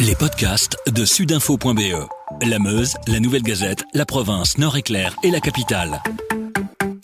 Les podcasts de sudinfo.be. La Meuse, la Nouvelle Gazette, la province, Nord-Éclair et la capitale.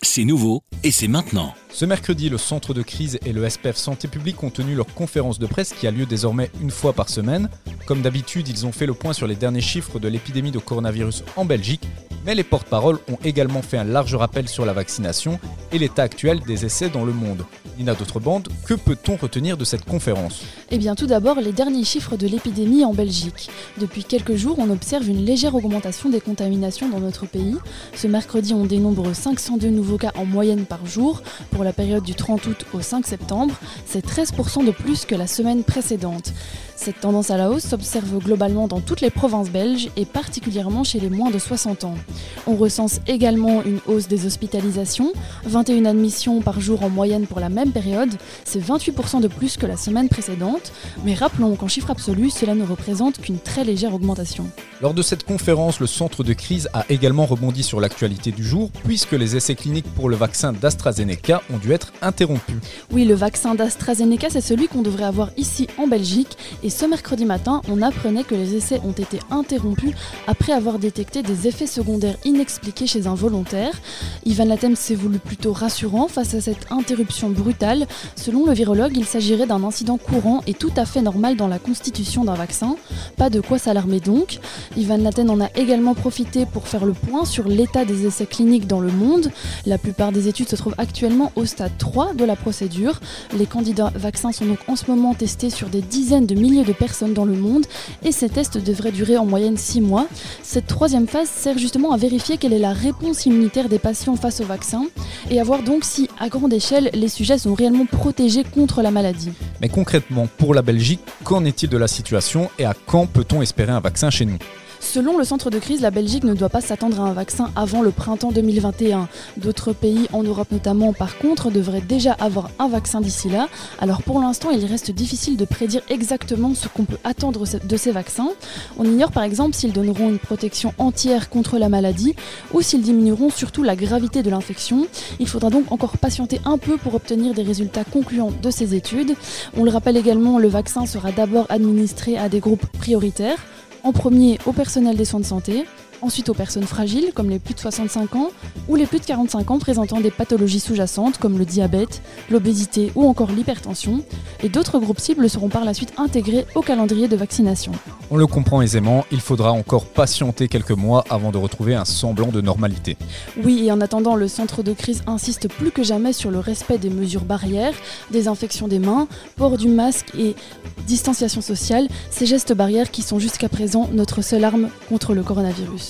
C'est nouveau et c'est maintenant. Ce mercredi, le Centre de crise et le SPF Santé publique ont tenu leur conférence de presse qui a lieu désormais une fois par semaine. Comme d'habitude, ils ont fait le point sur les derniers chiffres de l'épidémie de coronavirus en Belgique, mais les porte-paroles ont également fait un large rappel sur la vaccination et l'état actuel des essais dans le monde. Nina D'autrebande, que peut-on retenir de cette conférence? Eh bien tout d'abord les derniers chiffres de l'épidémie en Belgique. Depuis quelques jours, on observe une légère augmentation des contaminations dans notre pays. Ce mercredi, on dénombre 502 nouveaux cas en moyenne par jour. Pour la période du 30 août au 5 septembre, c'est 13% de plus que la semaine précédente. Cette tendance à la hausse s'observe globalement dans toutes les provinces belges et particulièrement chez les moins de 60 ans. On recense également une hausse des hospitalisations, 21 admissions par jour en moyenne pour la même période, c'est 28% de plus que la semaine précédente, mais rappelons qu'en chiffre absolu, cela ne représente qu'une très légère augmentation. Lors de cette conférence, le centre de crise a également rebondi sur l'actualité du jour, puisque les essais cliniques pour le vaccin d'AstraZeneca ont dû être interrompus. Oui, le vaccin d'AstraZeneca, c'est celui qu'on devrait avoir ici en Belgique, et ce mercredi matin, on apprenait que les essais ont été interrompus après avoir détecté des effets secondaires inexpliqués chez un volontaire. Ivan Latem s'est voulu plutôt rassurant face à cette interruption brutale. Selon le virologue, il s'agirait d'un incident courant et tout à fait normal dans la constitution d'un vaccin. Pas de quoi s'alarmer donc. Ivan Laten en a également profité pour faire le point sur l'état des essais cliniques dans le monde. La plupart des études se trouvent actuellement au stade 3 de la procédure. Les candidats vaccins sont donc en ce moment testés sur des dizaines de milliers de personnes dans le monde et ces tests devraient durer en moyenne 6 mois. Cette troisième phase sert justement à vérifier quelle est la réponse immunitaire des patients face au vaccin et à voir donc si, à grande échelle, les sujets sont réellement protégés contre la maladie. Mais concrètement, pour la Belgique, qu'en est-il de la situation et à quand peut-on espérer un vaccin chez nous? Selon le centre de crise, la Belgique ne doit pas s'attendre à un vaccin avant le printemps 2021. D'autres pays en Europe notamment, par contre, devraient déjà avoir un vaccin d'ici là. Alors pour l'instant, il reste difficile de prédire exactement ce qu'on peut attendre de ces vaccins. On ignore par exemple s'ils donneront une protection entière contre la maladie ou s'ils diminueront surtout la gravité de l'infection. Il faudra donc encore patienter un peu pour obtenir des résultats concluants de ces études. On le rappelle également, le vaccin sera d'abord administré à des groupes prioritaires en premier au personnel des soins de santé, ensuite aux personnes fragiles comme les plus de 65 ans ou les plus de 45 ans présentant des pathologies sous-jacentes comme le diabète, l'obésité ou encore l'hypertension, et d'autres groupes cibles seront par la suite intégrés au calendrier de vaccination. On le comprend aisément, il faudra encore patienter quelques mois avant de retrouver un semblant de normalité. Oui, et en attendant, le centre de crise insiste plus que jamais sur le respect des mesures barrières, désinfection des mains, port du masque et distanciation sociale, ces gestes barrières qui sont jusqu'à présent notre seule arme contre le coronavirus.